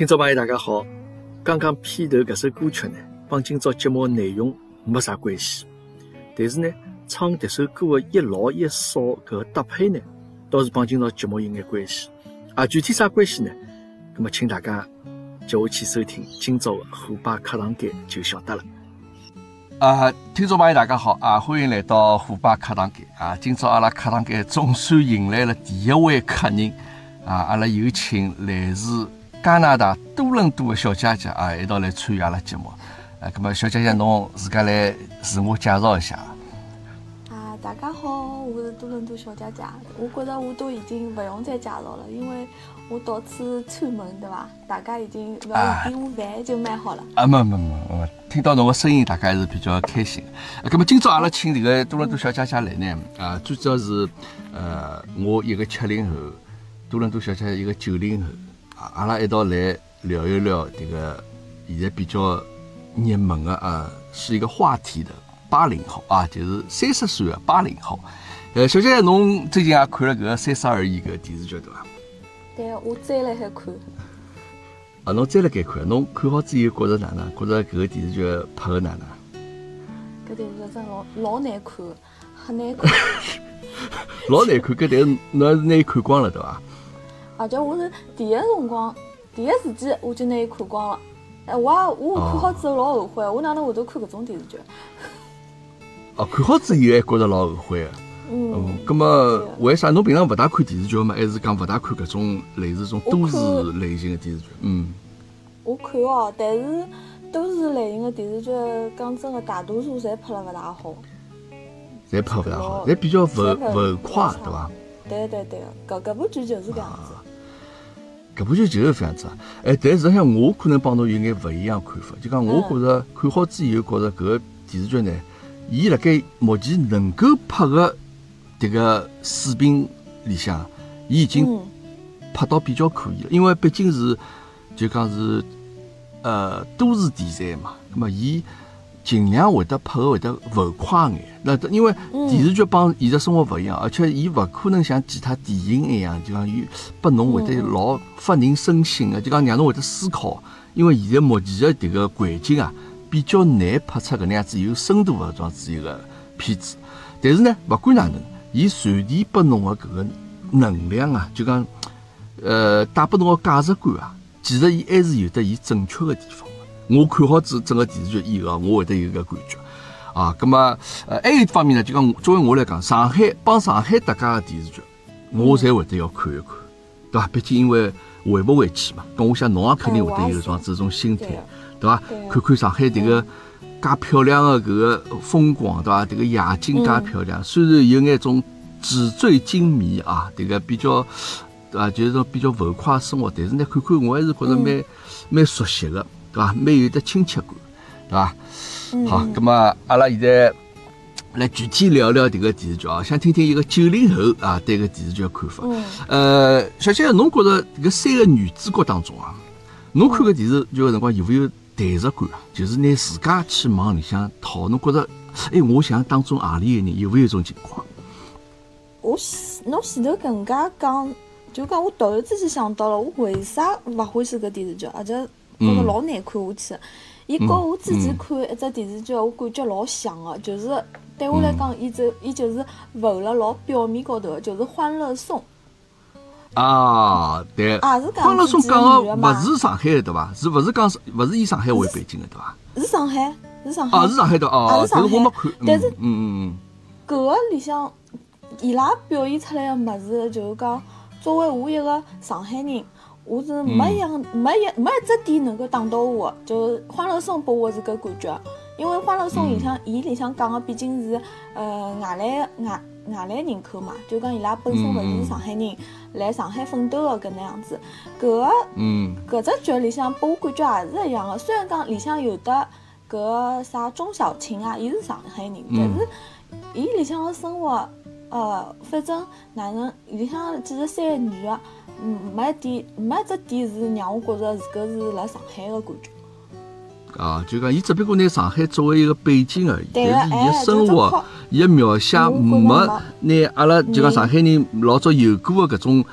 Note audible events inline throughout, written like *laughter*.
听众朋友，大家好。刚刚片头搿首歌曲呢，帮今朝节目内容没啥关系，但是呢，唱迭首歌的一老一少搿搭配呢，倒是帮今朝节目有眼关系。啊，具体啥关系呢？那么请大家接下去收听今朝的虎爸课堂间就晓得了。啊，听众朋友大家好啊，欢迎来到虎爸课堂间啊。今朝阿拉课堂间总算迎来了第一位客人啊，阿拉有请来自加拿大多伦多的小姐姐啊，一道来参与阿拉节目。啊，那么小姐姐侬自家来自我介绍一下。啊，大家好，我是多伦多小姐姐。我觉着我都已经不用再介绍了，因为。我到处串门，对伐？大家已经不要点我饭就蛮好了。啊，没没没没，听到侬个声音，大家还是比较开心。那么今朝阿拉请这个多伦多小姐姐来呢，啊，最主要是，呃，我一个七零后，多伦多小姐姐一个九零后，啊，阿拉一道来聊一聊这个现在比较热门的啊，是一个话题的八零后啊，就是三十岁的八零后。呃，小姐姐，侬最近也看了搿个《三十而已》搿电视剧对伐？对，我再来海看。啊，侬再来该看，侬看好之后觉着哪能？觉着搿个电视剧拍的哪能？搿电视剧真老老难看，很难看。*laughs* 老难看，搿但是侬是拿伊看光了对伐？而且我是第一辰光，第一时间我就拿伊看光了。哎，我也我看好之后老后悔，我哪能会得看搿种电视剧？*laughs* 哦，看好之后还觉着老后悔个？嗯，咁么为啥侬平常勿大看电视剧嘛？还是讲勿大看搿种类似种都市类型的电视剧？嗯，我看哦，但是都市类型的电视剧，讲真的，大多数侪拍了勿大好。侪拍勿大好，侪比较浮浮夸，对伐？对对对，搿搿部剧就是搿样子。搿部剧就是搿样子。哎，但实际上我可能帮侬有眼勿一样看法，就讲我觉着看好之后，觉着搿个电视剧呢，伊辣盖目前能够拍个。迭个水平里向，伊已经拍到比较可以了，因为毕竟是就讲是呃都市题材嘛，那么伊尽量会得拍个会得浮夸眼。那因为电视剧帮现实生活勿一样，而且伊勿可能像其他电影一样，就讲伊拨侬会得老发人深省的，就讲让侬会得思考。因为现在目前的迭个环境啊，比较难拍出搿能样子有深度的样子一个片子。但是呢，勿管哪能。伊传递拨侬个搿个能量啊，就讲，呃，带拨侬个价值观啊，其实伊还是有得伊正确个地方。我看好整整个电视剧以后，我会得有个感觉啊。葛么，呃，还有一方面呢，就讲作为我来讲，上海帮上海搭界个电视剧，我才会得要看一看，对伐？毕竟因为回不回去嘛。咁我想侬也肯定会得有种这种心态，对伐？看看上海迭个。介漂亮的搿个风光，对伐？迭个夜景介漂亮，虽然有眼种纸醉金迷啊，迭个比较啊，就是说比较浮夸生活，但是呢，看看我还是觉着蛮蛮熟悉的，对伐？蛮有得亲切感，对伐？好，咁么阿拉现在来具体聊聊迭个电视剧啊，想听听一个九零后啊对搿电视剧的看法。呃，小姐，侬觉着搿三个女主角当中啊，侬看搿电视剧个辰光有勿有？代入感啊，就是拿自家去往里向套，侬觉着，哎，我想当中何里个人有勿有种情况？我侬前头搿能介讲，就讲我突然之间想到了，我为啥勿欢喜搿电视剧，而且觉着老难看下去。伊跟我之前看一只电视剧，我感觉老像个，就是对我来讲，伊就伊就是浮了老表面高头，就是《欢乐颂》。啊，对，欢乐颂讲个勿是上海的对伐？是勿是讲勿是以上海为背景的对伐？是上海，是上海。啊，是上海的哦，但是我没看。但是，嗯嗯嗯，搿个里向伊拉表现出来个物事，就是讲，作为我一个上海人，我是没一样没一没一只点能够打到我。就欢乐颂拨我是搿感觉，因为欢乐颂里向伊里向讲的毕竟是呃外来外。外来人口嘛，就讲伊拉本身勿是上海人，来上海奋斗的搿能样子。搿个，嗯，搿只剧里向，拨我感觉也是一样的。虽然讲里向有的搿个啥钟小琴啊，伊是上海人，但是伊里向的生活，呃，反正哪能里向其实三个女的，嗯，没一点，没一只点是让我觉着自个是辣上海的感觉。啊，就讲伊只不过拿上海作为一个背景而已，但是伊的生活，伊的描写没拿阿拉就讲上海人老早有过的搿种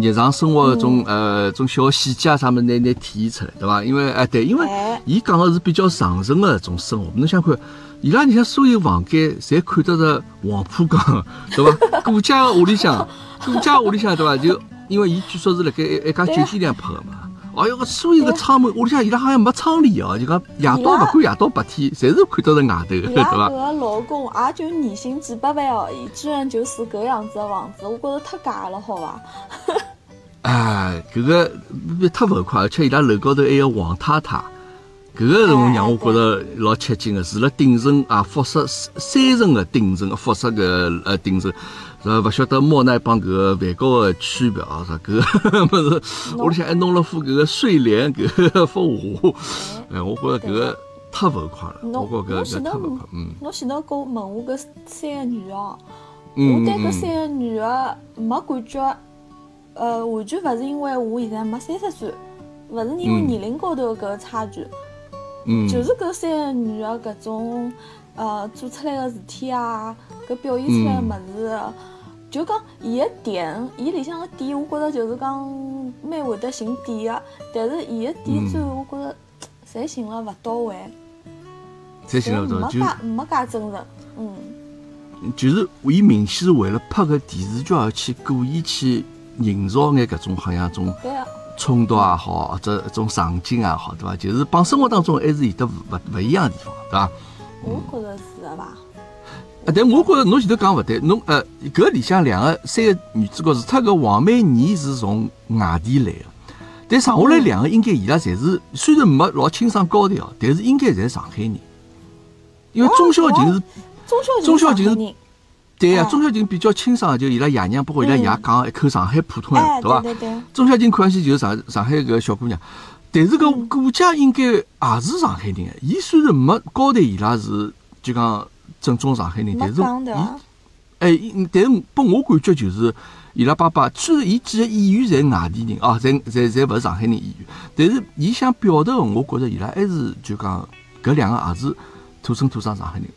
日常生活搿种呃种小细节啊啥物事，拿拿体现出来，对伐？因为哎对，因为哎伊讲个是比较上层个种生活，侬想看，伊拉里向所有房间侪看得着黄浦江，对伐？*laughs* 顾家个屋里向，顾家屋里向对伐？就因为伊据说是辣盖一一家酒店里向拍个嘛。哎哟，个所有个窗门屋里向，伊拉好像没窗帘哦，就讲夜到勿管夜到白天，侪是看到是外头个，伊拉搿？个老公也就年薪几百万哦，伊居然就住搿样子的房子，我觉着太假了，好伐？*laughs* 哎，搿个太浮夸，而且伊拉楼高头还有王太太，搿个是我哎让我觉着老吃惊个，住了顶层啊，复式三层个顶层，复式个呃顶层，是勿晓得莫奈帮搿个梵高个区别啊，啥搿个物事，屋里向还弄了副搿个睡莲搿个 *laughs* 幅画，哎，我觉着搿个太浮夸了，我侬觉着搿侬前头搿太浮夸，嗯。侬前头跟我问我搿三个女哦，嗯我对搿嗯三个女个没感觉，呃，完全勿是因为我现在没三十岁，勿是因为嗯。年龄高头搿个差距，嗯，就是搿三个女个搿种呃做出来个事体啊，搿表现出来个物事，就讲伊个点，伊里向个点，我觉着就是讲蛮会得寻点个，但是伊个点最后我觉着 *tsk* 侪寻了勿到位，侪寻了，勿到位？就介没介真实，嗯。就是伊明显是为了拍个电视剧而去故意去营造眼搿种好像种冲突也好，或者种场景也好，对伐？就是帮生活当中还是有得勿勿勿一样的地方，对伐？我觉着是的吧。啊，但我觉着侬前头讲勿对，侬呃搿里向两个三个女主角，除脱搿王美妮是从外地来个，但剩下来两个应该伊拉侪是虽然没老清爽高调，但是应该侪是上海人，因为钟小琴是。钟小钟小琴是对呀、哎钟小琴比较清爽，就伊拉爷娘，包括伊拉爷讲一口上海普通哎，话，伐？对对对，钟小琴看上去就是上上海搿小姑娘，但是搿顾家应该也是上海人。伊虽然没交代伊拉是就讲正宗上海人，但是伊？哎，伊但是拨我感觉就是伊拉爸爸虽然伊几个演员侪外地人啊，侪侪侪勿是上海人演员，但是伊想表达个，我觉着伊拉还是就讲搿两个也是土生土长上海人。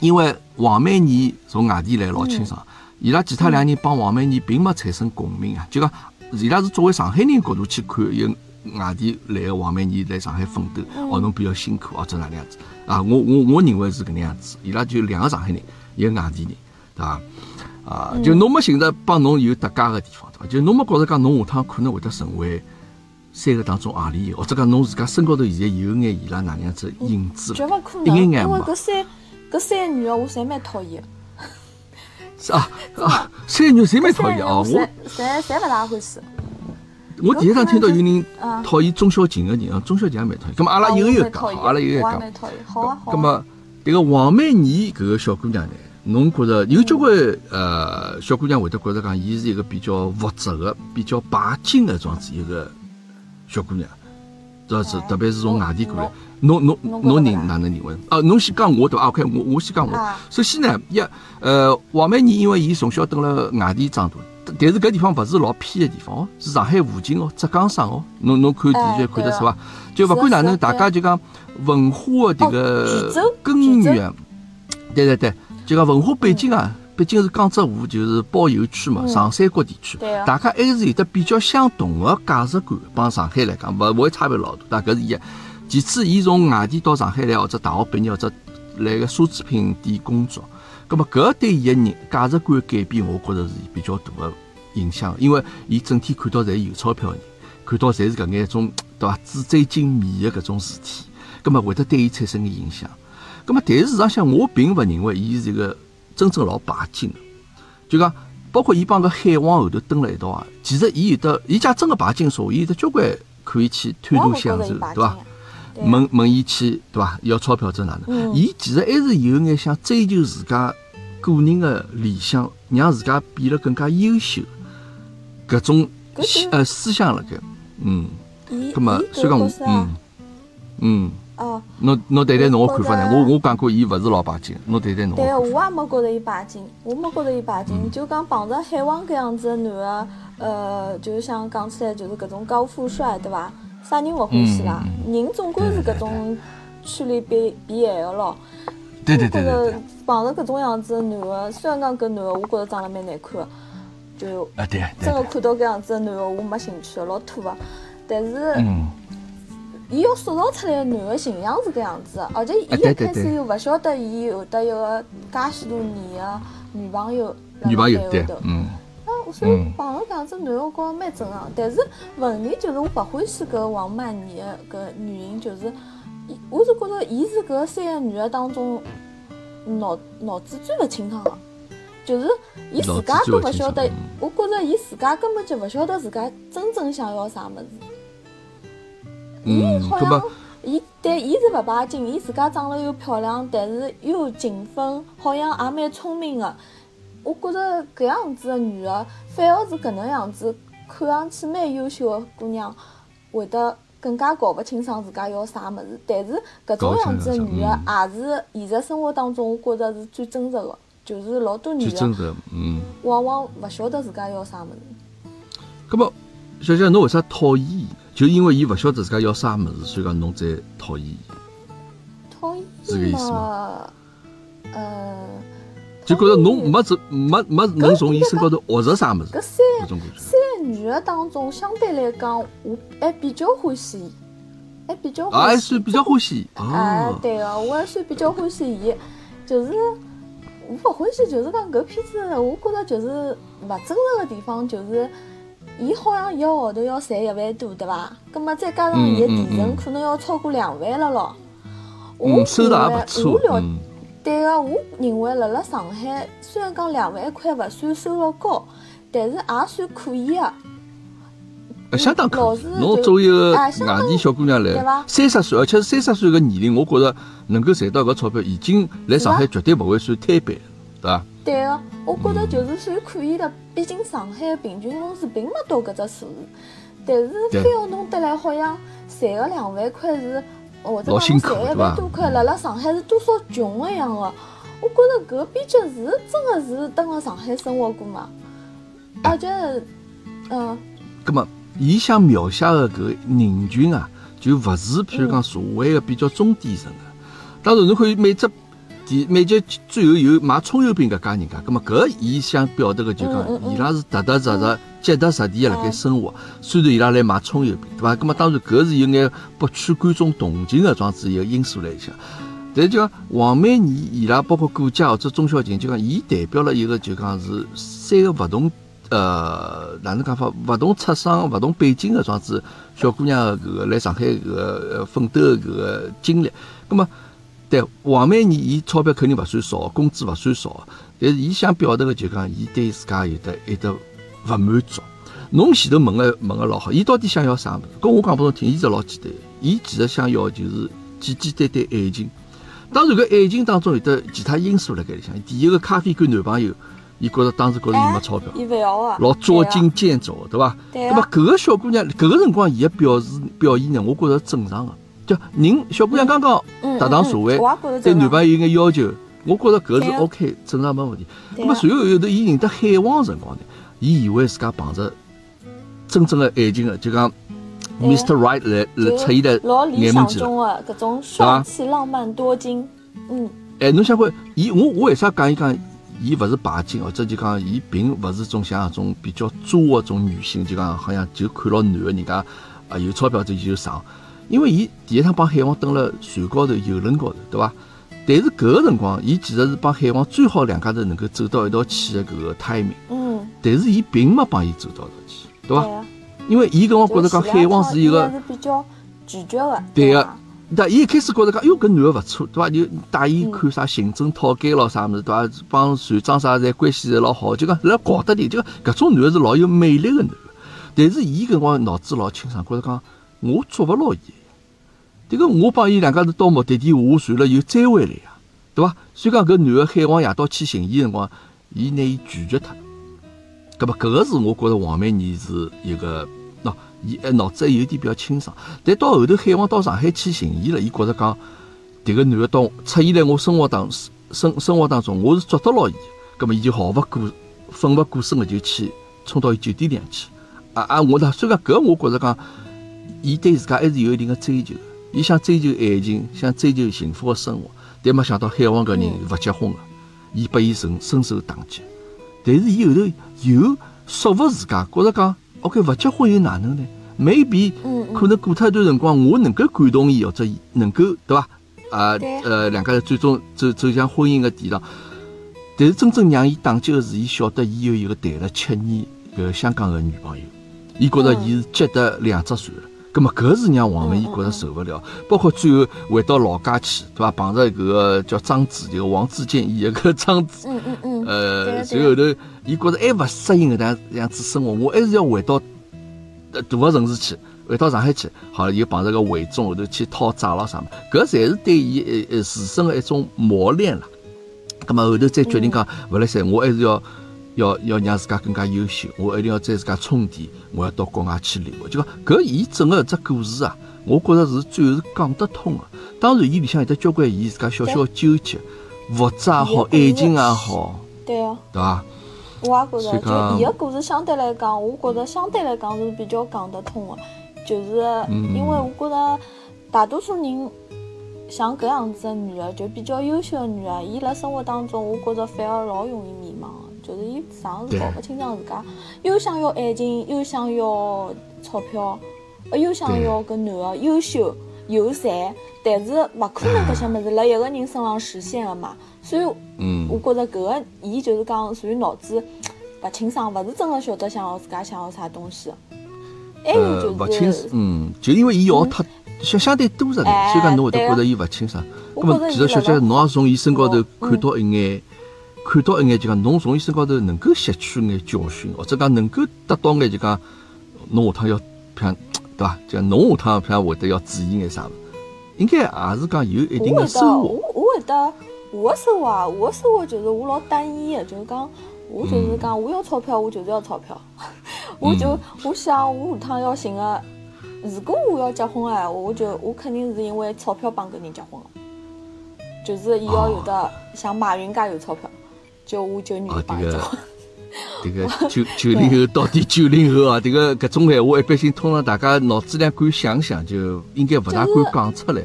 因为王曼妮从外地来老清爽，伊拉其他两人帮王曼妮并没产生共鸣啊，就讲伊拉是作为上海人角度去看一个外地来个王美妮来上海奋斗，哦，侬比较辛苦哦，这哪能样子啊？我我我认为是搿能样子，伊拉就两个上海人，一个外地人，对伐？啊，就侬没寻着帮侬有搭界个地方，对伐？就侬没觉着讲侬下趟可能会得成为三个当中何里一个，或者讲侬自家身高头现在有眼伊拉哪能样子的影子了，绝勿可能，因为搿三搿三个女个我侪蛮讨厌 *laughs* 啊啊，三个女侪蛮讨厌哦，我。侪侪侪勿大欢喜。我第一趟听到有人嗯讨厌钟小琴个人，啊，钟小琴也蛮讨厌。咁么阿拉啊一讲，阿拉一个一个讲。好啊好么迭个王美妮搿个小姑娘呢，侬觉着有交关呃小姑娘会得觉着讲，伊是一个比较物质个、比较拜金个这样子一个小姑娘，这是哎特别是从外地过来侬。侬侬侬人哪能认为？啊，侬先讲我对伐？啊，OK，我我先讲我啊。首先呢，一呃，王美妮因为伊从小蹲辣外地长大，但但是搿地方勿是老偏个地方哦，是上海附近哦，浙江省哦。侬侬看电视剧哎看得出伐？就勿管哪能，大家就讲文化的迭哦个根源，对对对，就讲文化背景啊，毕竟是江浙沪，就是包邮区嘛，嗯。长三角地区。大家还是有得比较相同个价值观，帮上海来讲，勿勿会差别老大，但搿是一。其次，伊从外地到上海来，或者大学毕业，或者来个奢侈品店工作，葛么搿对伊个人价值观改变，我觉着是比较大个影响，因为伊整天看到侪有钞票个人，看到侪是搿眼种对伐纸醉金迷个搿种事体，葛么会得对伊产生个影响。葛么，但是事实上，我并勿认为伊是一个真正老拜金个，就讲包括伊帮搿海王后头蹲辣一道啊，其实伊有得，伊假真个拜金说，伊有得交关可以去贪图享受，对伐问问伊去，对伐？要钞票这哪能？嗯伊其实还是有眼想追求自家个人的理想，让自家变得更加优秀，搿种呃思想辣盖。嗯，伊葛么所以讲我嗯嗯，哦，侬侬谈谈侬个看法呢？我我讲过伊勿是老拜金，侬谈谈侬对个，我也没觉着伊拜金，我没觉着伊拜金，就讲碰着海王搿样子的男个，呃，就像讲起来就是搿种高富帅，对伐？啥人勿欢喜啦？人总归是搿种趋利避避害个咯。对对对对。碰着搿种样子的男的，虽然讲搿男的我觉着长得蛮难看的，就啊，对对真的，看到搿样子的男的，我没兴趣的，老土的。但是，嗯，伊要塑造出来的男的形象是搿样子的，而且伊一开始又勿晓得伊有得一个介许多年的女朋友辣女朋友对。嗯，啊，所以嗯碰着搿样子男的，我觉着蛮正常。但是问题就是我勿欢喜搿王曼妮个搿原因就是，伊我是觉着伊是搿三个女个当中脑脑子最勿清爽个，就是伊自家都勿晓得我觉着伊自家根本就勿晓得自家真正想要啥物事。伊嗯，好像，伊对伊是勿拜金，伊自家长了又漂亮，但是又勤奋，好像也蛮聪明个。我觉着搿样子的女个，反而是搿能样子看上去蛮优秀的姑娘，会得更加搞勿清爽自家要啥物事。但是搿种样子的女个，也是现实生活当中，我觉着是最真实的。就是老多女个最真实，嗯。往往勿晓得自家要啥物事。咁么，小姐，侬为啥讨厌伊？就因为伊勿晓得自家要啥物事，所以讲侬才讨厌伊。讨厌是搿意思嘛？呃，就觉着侬没这没没能从伊身高头学着啥物事，搿三搿种感觉。三个女个当中，相对来讲，我还比较欢喜伊，还比较啊，还欢喜。算比较欢喜哎哦，。对个，我还算比较欢喜伊，就是我勿欢喜，就是讲搿片子，我觉着就是勿真实个地方，就是伊好像一个号头要赚一万多，对伐？葛末再加上伊个提成可能要超过两万了咯。我嗯，收入也勿错我，了嗯，对个，我认为辣辣上海，虽然讲两万块勿算收入高，但是也算可以个。呃相当可以。侬作为一个外地小姑娘来，三十岁，而且是三十岁个年龄，我觉着能够赚到搿钞票，已经来上海绝对勿会算摊板，对伐？对个，我觉着就是算可以的，毕竟上海的平均工资并没到搿只数字，但是非要弄得来好像赚个两万块是，或者老辛讲侬赚一苦对伐万多块，辣辣上海是多少穷个样个。我觉着搿编剧是真个是蹲辣上海生活过嘛，而且，嗯，葛么，伊想描写的搿人群啊，就勿是譬如讲社会个比较中低层个。当然，侬可以每只第每集最后有卖葱油饼搿家人家，葛末搿伊想表达个就讲伊拉是踏踏实实、脚踏实地个辣盖生活。虽然伊拉来卖葱油饼，对伐？葛末当然搿是有眼博取观众同情个桩子一个因素来里向。但就讲黄美妮伊拉包括顾佳或者钟小琴，就讲伊代表了一个就讲是三个勿同呃哪能讲法，勿同出生、勿同背景个桩子小姑娘个搿个来上海搿个呃奋斗个搿个经历。葛么，对黄美妮伊钞票肯定勿算少，工资勿算少，但是伊想表达个就讲伊对自家有得有得勿满足。侬前头问个问个老好，伊到底想要啥物事？跟我讲拨侬听，伊是老简单的，伊其实想要就是简简单单爱情。当然，搿爱情当中有得其他因素辣盖里向。第一个咖啡馆男朋友，伊觉着当时觉着伊没钞票，伊勿要个，老捉襟见肘，对伐？对啊那么搿个小姑娘，搿个辰光伊个表示表现呢，我觉着正常个。就人小姑娘刚刚嗯踏上社会对男朋友有眼要求，我觉着搿是 OK，正常没问题。那么随后后头伊认得海王辰光呢，伊以为自家碰着真正的爱情的，就讲 Mr. Right 来来出现在眼门前的搿种帅气、浪漫多金，嗯，哎，侬想看伊，我我为啥讲伊讲伊勿是拜金，或者就讲伊并勿是种像那种比较作的种女性，就讲好像就看牢男个人家啊有钞票就就上，因为伊第一趟帮海王登了船高头游轮高头，对伐？但是搿个辰光，伊其实是帮海王最好两家头能够走到一道去的搿个 timing，嗯，但是伊并没帮伊走到一道去，对伐？啊，因为伊跟我觉着讲海王是一个比较拒绝的，对个伐但伊一开始觉着讲，哟，搿男个勿错，对伐？就带伊看啥行政套间咯，啥物事，对伐？帮船长啥侪关系侪老好，就讲辣搞得点，就讲搿种男个是老有魅力个男个。但是伊搿辰光脑子老清爽，觉着讲我捉勿牢伊。迭个我帮伊两家头到目的地下船了，又追回来呀，对伐？所以讲搿男个海王夜到去寻伊个辰光，伊拿伊拒绝脱了。葛么搿个是我觉着黄美妮是一个，喏，伊还脑子还有点比较清爽。但到后头海王到上海去寻伊了，伊觉着讲，迭个男个到出现在我生活当生生活当中，我是捉得牢伊的。葛么伊就毫勿顾奋勿顾身个就去冲到伊酒店里向去。啊啊！我呢，虽然讲搿我觉着讲，伊对自家还是有一定的追求的。伊想追求爱情，想追求幸福的生活，但没想到海王搿人勿结婚个，伊拨伊深深受打击。但是伊后头又说服自家，觉着讲，OK，勿结婚又哪能呢？maybe 可能过脱一段辰光，我能够感动伊，或者伊能够对伐？啊对呃，两家人最终走走向婚姻个殿堂。但是真正让伊打击个是，伊晓得伊有一个谈了七年搿香港个女朋友，伊觉着嗯伊是结得两只船了。葛么搿是让王文义觉着受勿了，包括最后回到老家去，对伐？碰着搿个叫张子，就王自健演个搿张子，嗯嗯嗯，呃，对随后头伊觉着还勿适应搿能样子生活，我还是要回到呃大个城市去，回到上海去。好，又碰着个伪忠后头去讨债了啥么，搿侪是对伊呃呃自身个一种磨练啦。葛么后头再决定讲，勿来三，我还是要要要让自家更加优秀，我一定要再自家充电，我要到国外去留学。就讲搿伊整个一只故事啊，我觉着是最后是讲得通个。当然，伊里向有得交关伊自家小小个纠结，物质也好，爱情也好，对哦。对伐？我也觉着，就伊个故事相对来讲，我觉着相对来讲是比较讲得通的，就是嗯因为我觉着大多数人像搿样子的女的，就比较优秀的女的，伊辣生活当中，我觉着反而老容易迷茫的，就是伊上是搞不清爽自家，又想要爱情，又想要钞票，呃，又想要搿男的优秀有才，但是勿可能搿些物事辣一个人身上实现的嘛，所以。嗯我觉着搿个伊就是讲属于脑子勿清爽，勿是真个晓得想要自家想要啥东西。还有呃，就勿清是，嗯，就因为伊要太相相对多着呢，哎所以讲侬会得觉着伊勿清爽。我咁么其实小姐，侬也从伊身高头嗯看到一眼，看到一眼就讲侬从伊身高头能够吸取眼教训，或者讲能够得到眼就讲侬下趟要像对伐？就讲侬下趟像会得要注意眼啥物，应该也是讲有一定的收获。我我会得，我个生活啊，我个生活就是我老单一的，就是讲，我就是讲，我要钞票，我就是要钞票。*laughs* 我就我想，我下趟要寻个，如果我要结婚哎，我就我肯定是因为钞票帮搿人结婚了，就是伊要有的像马云介有钞票，就我就愿意帮伊结婚。这个九九零后到底九零后啊，这个搿种闲话，一般性通常大家脑子里敢想想，就应该勿大敢讲出来。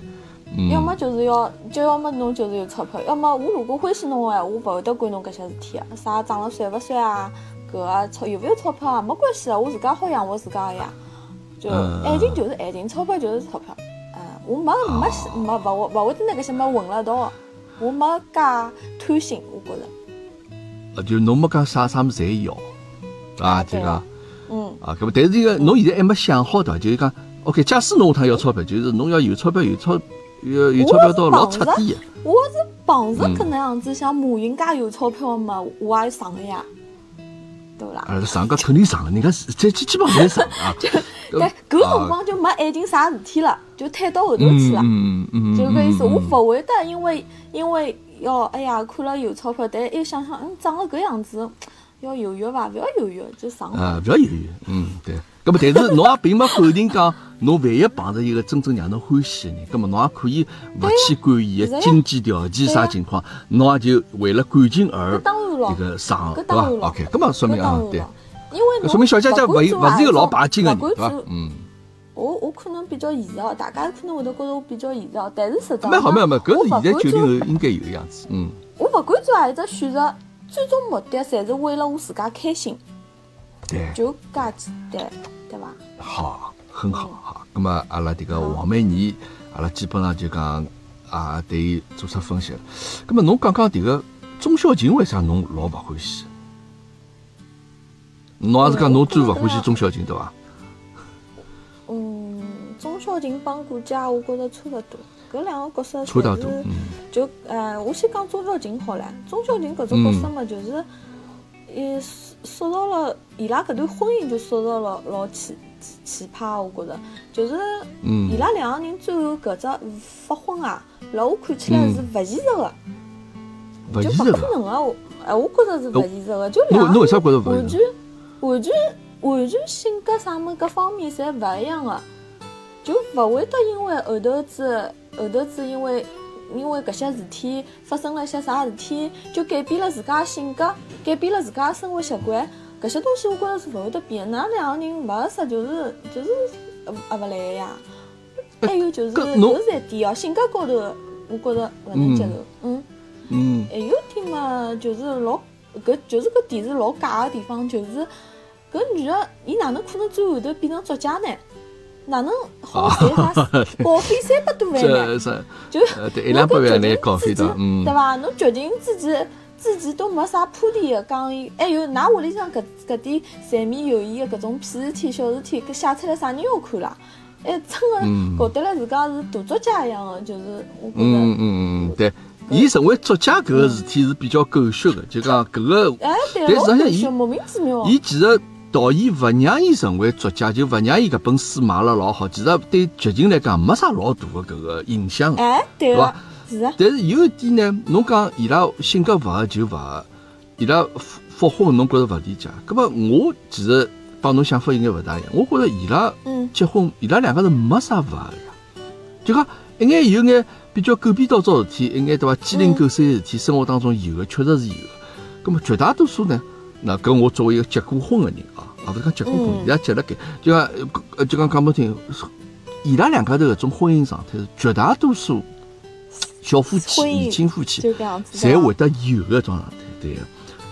嗯，要么就是要，就要么侬就是有钞票，要么我如果欢喜侬个闲话，我勿会得管侬搿些事体个，啥长了帅勿帅啊，搿个钞有勿有钞票啊，没关系个，我自家好养活自家个呀。就嗯爱情就是爱情，钞票就是钞票。嗯，我没没喜没勿会勿会得拿搿些物混辣一道个，我没介贪心，我觉着。呃就侬没讲啥啥物事侪要，啊，就讲嗯，啊，搿么但是这个侬现在还没想好对伐？就是讲，OK，假使侬下趟要钞票，就是侬要有钞票，有钞有有钞票到老彻底个。我是碰着嗯搿能样子，像马云介有钞票个嘛，我也上个呀，对勿啦？啊，上个肯定上个，人家基基本上侪上啊。*laughs* 但搿辰光就没爱情啥事体了，就推到后头去了。嗯嗯嗯，就搿意思，嗯我勿会得因为因为要哎呀看了有钞票，但又想想嗯长了搿样子，要犹豫伐？勿要犹豫，就上吧。啊，勿要犹豫，嗯，对。搿么，但是侬也并没否定讲，侬万一碰着一个真正让侬欢喜的人，搿么侬也可以勿去管伊的经济条件啥情况，侬也就为了感情而这个上，对伐？OK，搿么说明啊对了，因为侬说明小姐姐勿勿勿是一个老拜金的人，对伐？嗯，我我可能比较现实哦，大家可能会得觉得我比较现实哦，但是实际上蛮好蛮好，搿是现在九零做，后应该有个样子，嗯，我勿管做何一只选择，最终目的侪是为了我自家开心，对。就介简单，对伐？好，很好哈。咁么阿拉迭个王美妮，阿拉基本上就讲啊，对伊做出分析了。咁么侬讲讲迭个钟小琴为啥侬老勿欢喜？侬也是讲侬最勿欢喜钟小琴对伐？嗯，钟小琴帮顾家，我觉着差勿多。搿两个角色差得多，侪是嗯就呃，我先讲钟小琴好了。钟小琴搿种角色嘛，就是，伊塑塑造了伊拉搿段婚姻就塑造了老奇奇奇葩，我觉着，就是嗯伊拉两个人最后搿只发婚啊，辣我看起来是勿现实个，就现实个。勿可能个。我哎，我觉着是勿现实个，就两个人完全完全完全性格啥么各方面侪勿一样个。就勿会得因为后头子后头子因为因为搿些事体发生了一些啥事体，就改变了自家性格，改变了自家生活习惯。搿些东西我觉着是勿会得变的。㑚两个人勿合适就是就是呃合勿来个呀。还有就是搿是一点哦，性格高头我觉着勿能接受。嗯，嗯还有一点嘛，就是老搿就是搿电视老假个地方，就是搿女的，伊哪能可能最后头变成作家呢？哪能好赚费 *laughs* 三百多万呢？是是，就呃对一两百万来稿费的的，，嗯对，伐？侬剧情自己自己都没啥铺垫的，讲伊，还有㑚屋里向搿搿点柴米油盐的搿种屁事体、小事体，搿写出来啥人要看啦？哎，真嗯的觉得了自家是大作家一样的，就是我觉得，嗯嗯嗯，对。伊成为作家搿个事体是比较狗血的，就讲搿个哎，对，但老实际上伊，莫名其妙。伊其实导演勿让伊成为作家，就勿让伊搿本书卖了老好，其实对剧情来讲没啥老大的搿个影响。哎，对个对吧，是啊，但是有一点呢，侬讲伊拉性格勿合就勿合，伊拉复复婚侬觉着勿理解，葛末我其实帮侬想法应该勿大一样。我觉着伊拉嗯结婚，伊拉两个人没啥勿合呀，就讲一眼有眼比较狗屁倒灶事体，一眼对伐鸡零狗碎的事体，生活当中有的，确实是有的。葛末绝大多数呢，那搿我作为一个结过婚的人啊，啊勿是讲结过婚，嗯伊拉结了盖，就讲呃就讲讲不听，伊拉两家头搿种婚姻状态是绝大多数小夫妻、年轻夫妻。侪会得有个种状态，对个。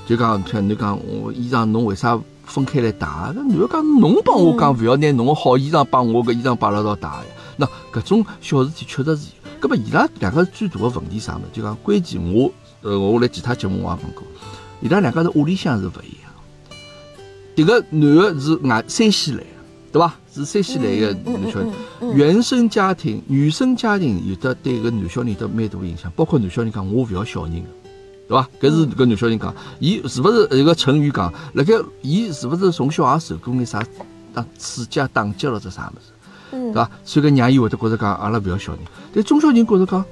就讲像侬讲我衣裳侬为啥分开来戴？搿男的讲侬帮我讲，勿要拿侬个好衣裳帮我搿衣裳摆辣一道戴呀。那搿种小事体确实是有。葛末伊拉两个最大个问题啥物事？就讲关键我呃我来其他节目我也讲过，伊拉两家头屋里向是勿一样。迭个男个是外山西来个，对伐？是山西来个男小人。原生家庭、原生家庭有的对搿男小人有得蛮大影响，包括男小人讲我勿要小人个，对伐？搿是搿男小人讲，伊是勿是一个成语讲，辣盖伊是勿是从小也受过眼啥打刺激啊、打击了，这啥物事，嗯对伐？所以搿让伊会得觉着讲阿拉勿要小人，但中小人觉着讲，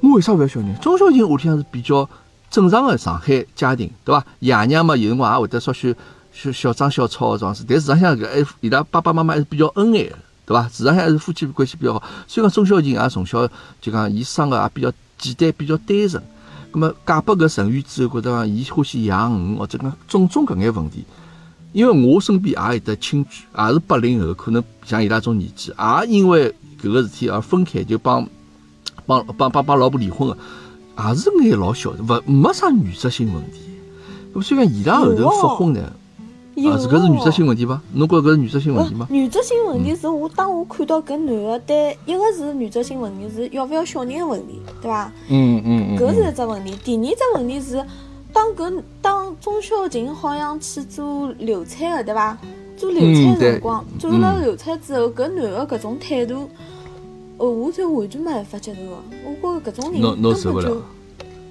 我为啥勿要小人？中小人屋里向是比较正常个上海家庭，对伐？爷娘嘛有辰光也会得稍许小小争小吵个状势，但事实上搿还伊拉爸爸妈妈还是比较恩爱个。对伐？事实上还是夫妻关系比较好。虽然讲钟小琴也从小就讲伊生个也比较简单，比较单纯。葛么嫁拨搿陈宇之后，觉得伊欢喜养鱼，或者讲种种搿眼问题。因为我身边也有得亲眷，也是八零后，可能像伊拉种年纪，也因为搿个事体而分开，就帮帮帮帮帮老婆离婚个，也是眼老小的，勿没啥原则性问题。咁所以讲伊拉后头复婚呢，有啊，是搿是原则性哦问题伐？侬觉着搿是原则性问题吗？原则性问题是我当我看到搿男的对一个是原则性问题是要勿要小人的问题，对伐？嗯嗯嗯搿是一只问题。第二只问题是，当搿当钟小琴好像去做流产的，对伐？做流产辰光，做了流产之后，搿男的搿种态度，哦，我就完全没办法接受个。我觉着搿种人根本就，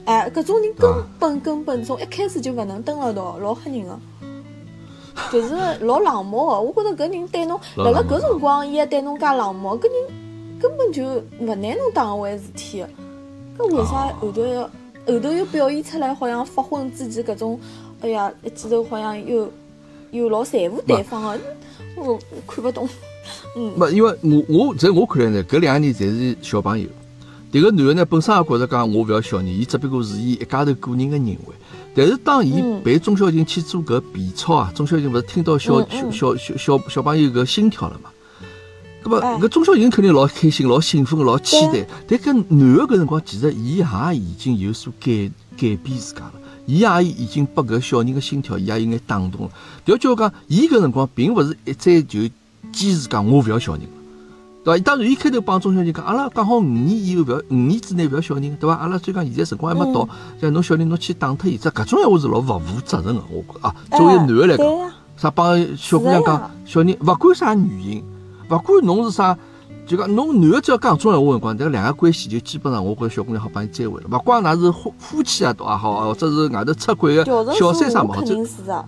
哎，搿种人根啊本根本从一开始就勿能蹲辣一道，老吓人个。就是老冷漠个，我觉着搿人对侬，辣辣搿辰光伊还对侬介冷漠，搿人根本就勿拿侬当一回事体个。搿为啥哦后头要后头又表现出来，好像发婚之前搿种，哎呀，一记头好像又又老在乎对方个，我我看勿懂。嗯，没，因为我我在我看来呢，搿两个人侪是小朋友。迭个男的呢，本身也觉着讲我勿要小人，伊只不过是伊一家头个人个认为。但是当伊陪钟小琴去做搿 B 超啊，钟小琴勿是听到小小小小小朋友搿心跳了嘛？搿么搿钟小琴肯定老开心、老兴奋、老期待。但搿男的搿辰光，其实伊也已经有所改改变自家了。伊也已经拨搿小人个心跳，伊也有眼打动了。调叫讲，伊搿辰光并勿是一再就坚持讲我勿要小人了。对伐？当然，伊开头帮中小人讲，阿拉讲好五年以后勿要，五年之内勿要小人，对伐？阿拉虽然讲现在辰光还没到，像侬小人侬去打脱伊，只搿种闲话是老勿负责任个，我觉得啊。作为哎男个来讲，啥帮小姑娘讲，小人勿管啥原因，勿管侬是啥，就讲侬男个只要讲种闲话辰光，迭个两个关系就基本上，我觉着小姑娘好帮伊追回了。勿怪㑚是夫夫妻啊，也好，或者是外头出轨个小三啥嘛，或者肯定是的。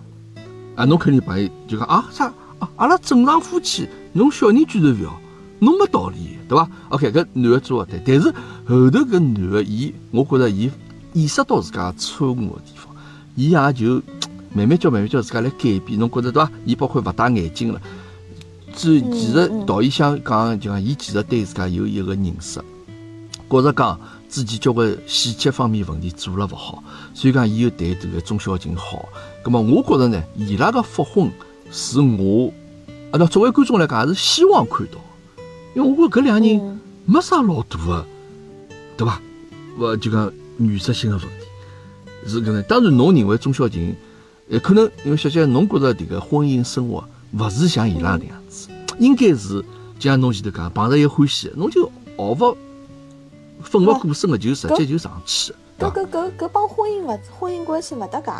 啊，侬肯定帮伊就讲啊啥啊，阿拉正常夫妻，侬小人居然勿要，侬没道理，对伐？OK，搿男的做勿对，但是后头搿男的，伊我觉着伊意识到自家错误个地方，伊也就慢慢叫慢慢叫自家来改变，侬觉着对伐？伊包括勿戴眼镜了，最嗯其实嗯导演想讲就讲，伊其实对自家有一个认识，觉着讲自己交关细节方面问题做了勿好，所以讲伊又对迭个钟小琴好。咁么我觉着呢，伊拉个复婚是我，啊，那作为观众来讲，也是希望看到，因为我觉着搿两个人嗯没啥老大个，对伐？勿就讲原则性个问题是搿能。当然，侬认为钟小琴呃，可能因为小姐侬觉着迭个婚姻生活勿是像伊拉那样子，应该是就像侬前头讲，碰着一个欢喜的，侬就毫勿奋勿顾身的就直接就上去？搿搿搿搿帮婚姻勿婚姻关系勿搭界，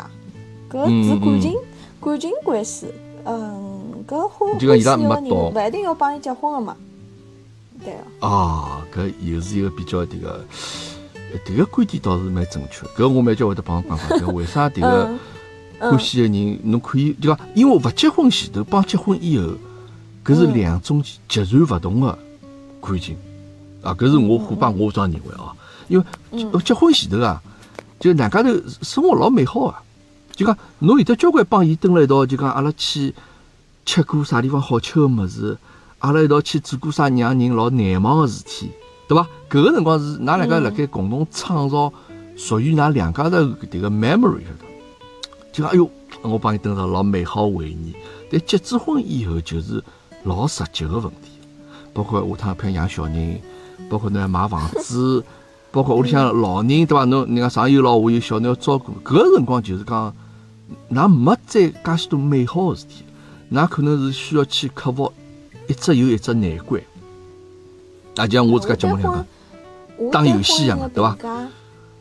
搿嗯是感情嗯感情关系。嗯，搿婚就讲伊拉没到人，勿一定要帮伊结婚个嘛。对个，啊，搿又是一个比较迭个，呃迭个观点倒是蛮正确的。搿我蛮叫会得帮侬讲讲，搿为啥迭个 *laughs* 嗯欢喜的人，侬可以就讲，因为勿结婚前头帮结婚以后，搿是嗯。两种截然勿同的感情啊，搿是我虎爸我这样认为啊，因为嗯。结婚前头啊，就两家头生活老美好啊，就讲侬有得交关帮伊蹲辣一道，就讲阿拉去吃过啥地方好吃个物事，阿拉一道去做过啥让人老难忘个事体，对伐？搿个辰光是㑚两家嗯辣盖共同创造属于㑚两家头的迭个 memory 晓得？就讲哎哟，我帮伊蹲着老美好回忆。但结子婚以后就是老实际个问题，包括下趟譬如养小人，包括侬买房子，*laughs* 包括屋里向老人对伐？侬人家上有老下有小，侬要照顾。搿个辰光就是讲，㑚没再介许多美好个事体，㑚可能是需要去克服一只又一只难关。啊，就像我自家节目里向讲，我打游戏一样的的对伐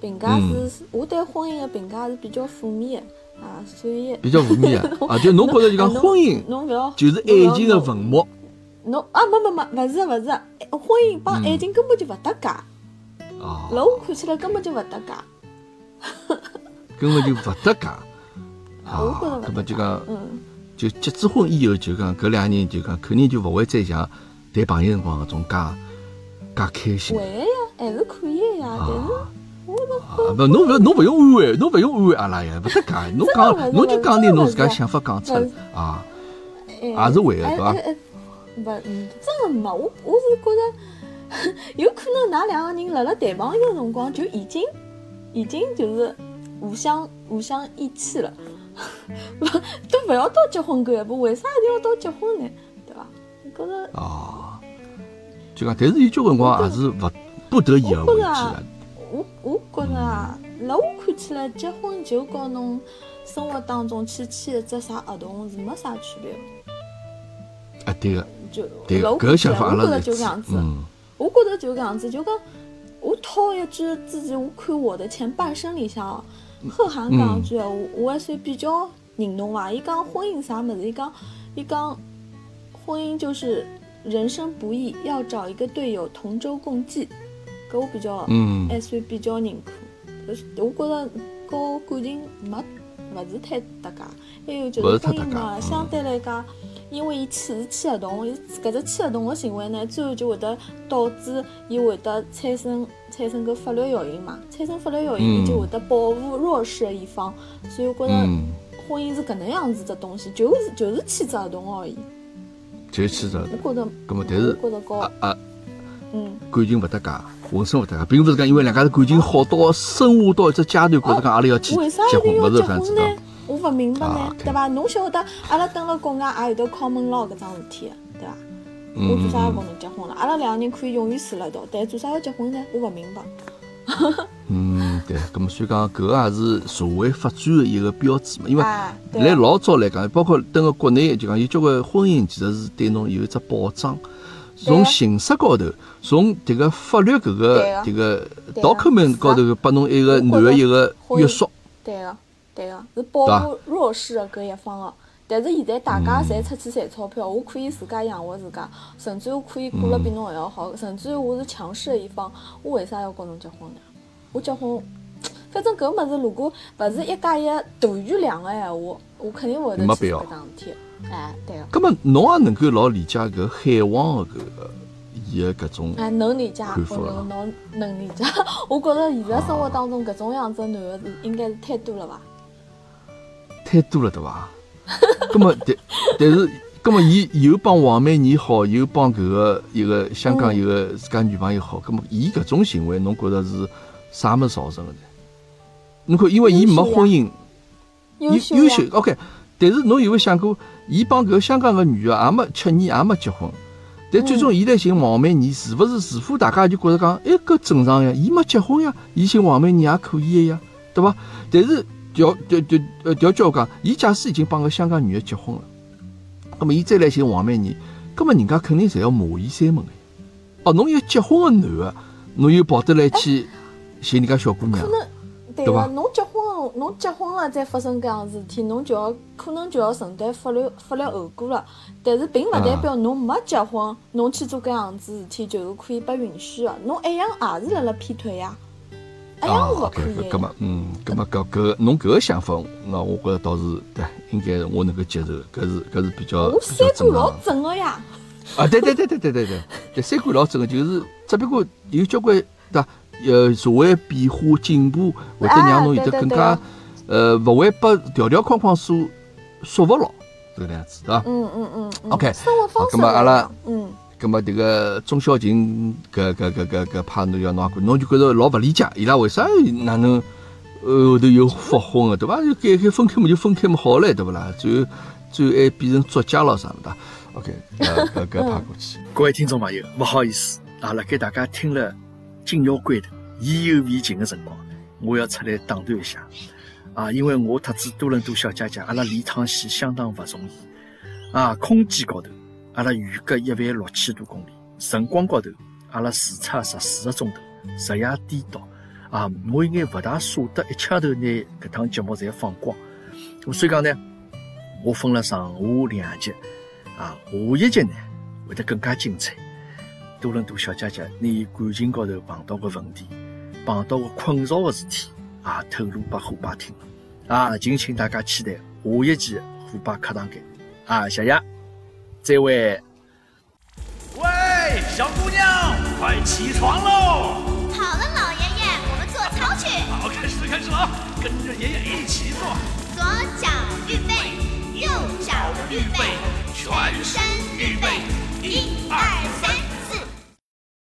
评价是，我对婚姻的评价是比较负面的啊，所以比较负面个 *laughs* 啊，就侬觉着就讲婚姻侬勿要就是爱情的坟墓。侬啊，没没没，勿是勿是，婚姻帮爱情根本就勿搭界，哦，辣我看起来根本就勿搭界。根本就勿搭界 *laughs* 啊搿么就讲。嗯，就结子婚以后，就讲搿两个人就讲肯定就勿会再像谈朋友辰光搿种介介开心会的呀，还是可以的呀，但是啊！我觉啊不，侬勿侬勿用安慰，侬勿用安慰阿拉呀，勿搭界。*laughs* 侬讲侬就讲点侬自家想法讲出啊！哎也是会的对伐勿，嗯真的没，我我是觉着，*laughs* 有可能㑚两个人辣辣谈朋友的辰光就已经已经就是互相互相义气了，勿 *laughs* 都勿要到结婚搿一步，为啥一定要到结婚呢？对伐？我觉着哦，就讲，但是有交关辰光也是勿不得已而为之的。我我觉着啊，辣我看起来，结婚就跟侬生活当中去签一只啥合同是没啥区别的。啊，对个，就对个，搿个想法阿拉是。嗯，我觉着就搿样子，就讲我套一句之前我看我的前半生里向哦，贺涵讲一句闲话，我还算比较认同伐。伊讲婚姻啥物事，伊讲伊讲婚姻就是人生不易，要找一个队友同舟共济。搿我比较嗯还算比较认可。就是我觉着和感情没勿是太搭界，还有就是婚姻嘛，嗯相对来讲。因为伊签是签合同，伊搿只签合同个行为呢，最后就会得导致伊会得产生产生搿法律效应嘛，产生法律效应，就会得保护弱势的一方，所以我觉着嗯，婚姻是搿能样子只东西，就是就是签只合同而已。就去着。我觉着，搿么，但是我觉着高。啊，啊，嗯，感情勿搭界，浑身勿搭界，并勿是讲因为两家头感情好到升华到一只阶段，觉着讲阿拉要去结婚，一定要勿是搿样子的？我勿明白啊呢，对伐？侬晓得，阿拉蹲辣国外也有得 common law 搿桩事体的，对伐？嗯我做啥要嗯跟侬结婚了？阿拉两个人可以永远住辣一道，但做啥要结婚呢？我勿明白。*laughs* 嗯，对，咁么所以讲搿个也是社会发展的一个标志嘛，因为来老早来讲，包括等个国内就讲有交关婚姻其实是对侬有一只保障，从形式高头，从迭个法律搿个迭个 document 高头拨侬一个男的一个约束，对个，对个，是保护弱势的搿一方个。但是现在大家侪出去赚钞票，我可以自家养活自家，甚至我可以过了比侬还要好，甚至于我是强势的一方，我为啥要跟侬结婚呢？我结婚，反正搿物事如果勿是一加一大于两个闲话，我肯定勿会得去做搿桩事体。哎，对个，搿么侬也能够老理解搿海王的搿个伊个搿种哎，能理解，我能能能理解。*laughs* 我觉着现实生活当中搿种样子的男个是应该是太多了伐？太多了，对伐？*laughs* 咁么但但是，咁么伊又帮王美妮好，又帮搿个一个香港嗯一个自家女朋友好，咁么伊搿种行为，侬觉着是啥物事造成的呢？侬看，因为伊没婚姻，优优秀，OK。但是侬有没有想过，伊帮搿个香港个女个也没七年，也没结婚，但最终伊来寻王美妮，是勿是似乎大家就觉着讲，哎，搿正常呀？伊没结婚呀，伊寻王美妮也可以个呀，对伐？但是调调调呃调教讲，伊假使已经帮个香港女的结婚了，那么伊再来寻黄美妮，那么人家肯定侪要骂伊三门的。哦，侬有结婚的男的，侬又跑得来去寻人家小姑娘可，能对对吧，侬结婚了，侬结婚了再发生搿样事体，侬就要可能就要承担法律法律后果了。但是并勿代表侬没结婚，侬去做搿样子事体就是可以被允许的，侬一样也是辣辣劈腿呀，一样是勿可以搿的呀。搿么嗯，搿么搿搿侬搿个想法，那我觉着倒是对，应该我能够接受，搿是搿是比较三观老正个呀，啊，对对对对对对对，对三观老正个，就是只不过有交关对伐？呃，社会变化进步，会得让侬有得啊对对对更加呃，勿会被条条框框所束缚牢，这个样子，对伐？嗯嗯嗯嗯 OK，生活方式好搿么阿拉嗯。咁么迭个钟小琴搿搿搿搿搿派侬要侬也侬就觉着老勿理解，伊拉为啥哪能呃后头又复婚个对伐？就改改分开嘛就分开嘛好唻，对勿啦？最后最后还变成作家了啥物事？OK，搿搿 *laughs* 搿派过去。各位听众朋友，勿好意思，阿拉给大家听了紧要关头、意犹未尽的辰光，我要出来打断一下啊！因为我特子多伦多小姐姐，阿拉连趟戏相当勿容易啊！空间高头，阿拉远隔一万六千多公里；辰光高头，阿拉时差十四个钟头，日夜颠倒啊！我有眼勿大舍得一枪头拿搿趟节目侪放光，咁所以讲呢，我分了上下两集啊，下一集呢会得更加精彩。多伦多小姐姐，你感情高头碰到个问题，碰到个困扰个事体，啊，透露拨虎爸听啊，敬请大家期待下一期虎爸课堂间啊，谢谢，再会。喂，小姑娘，快起床喽！好了，老爷爷，我们做操去。好，开始开始了啊，跟着爷爷一起做，左脚预备，右脚预备，全身预备，一二三。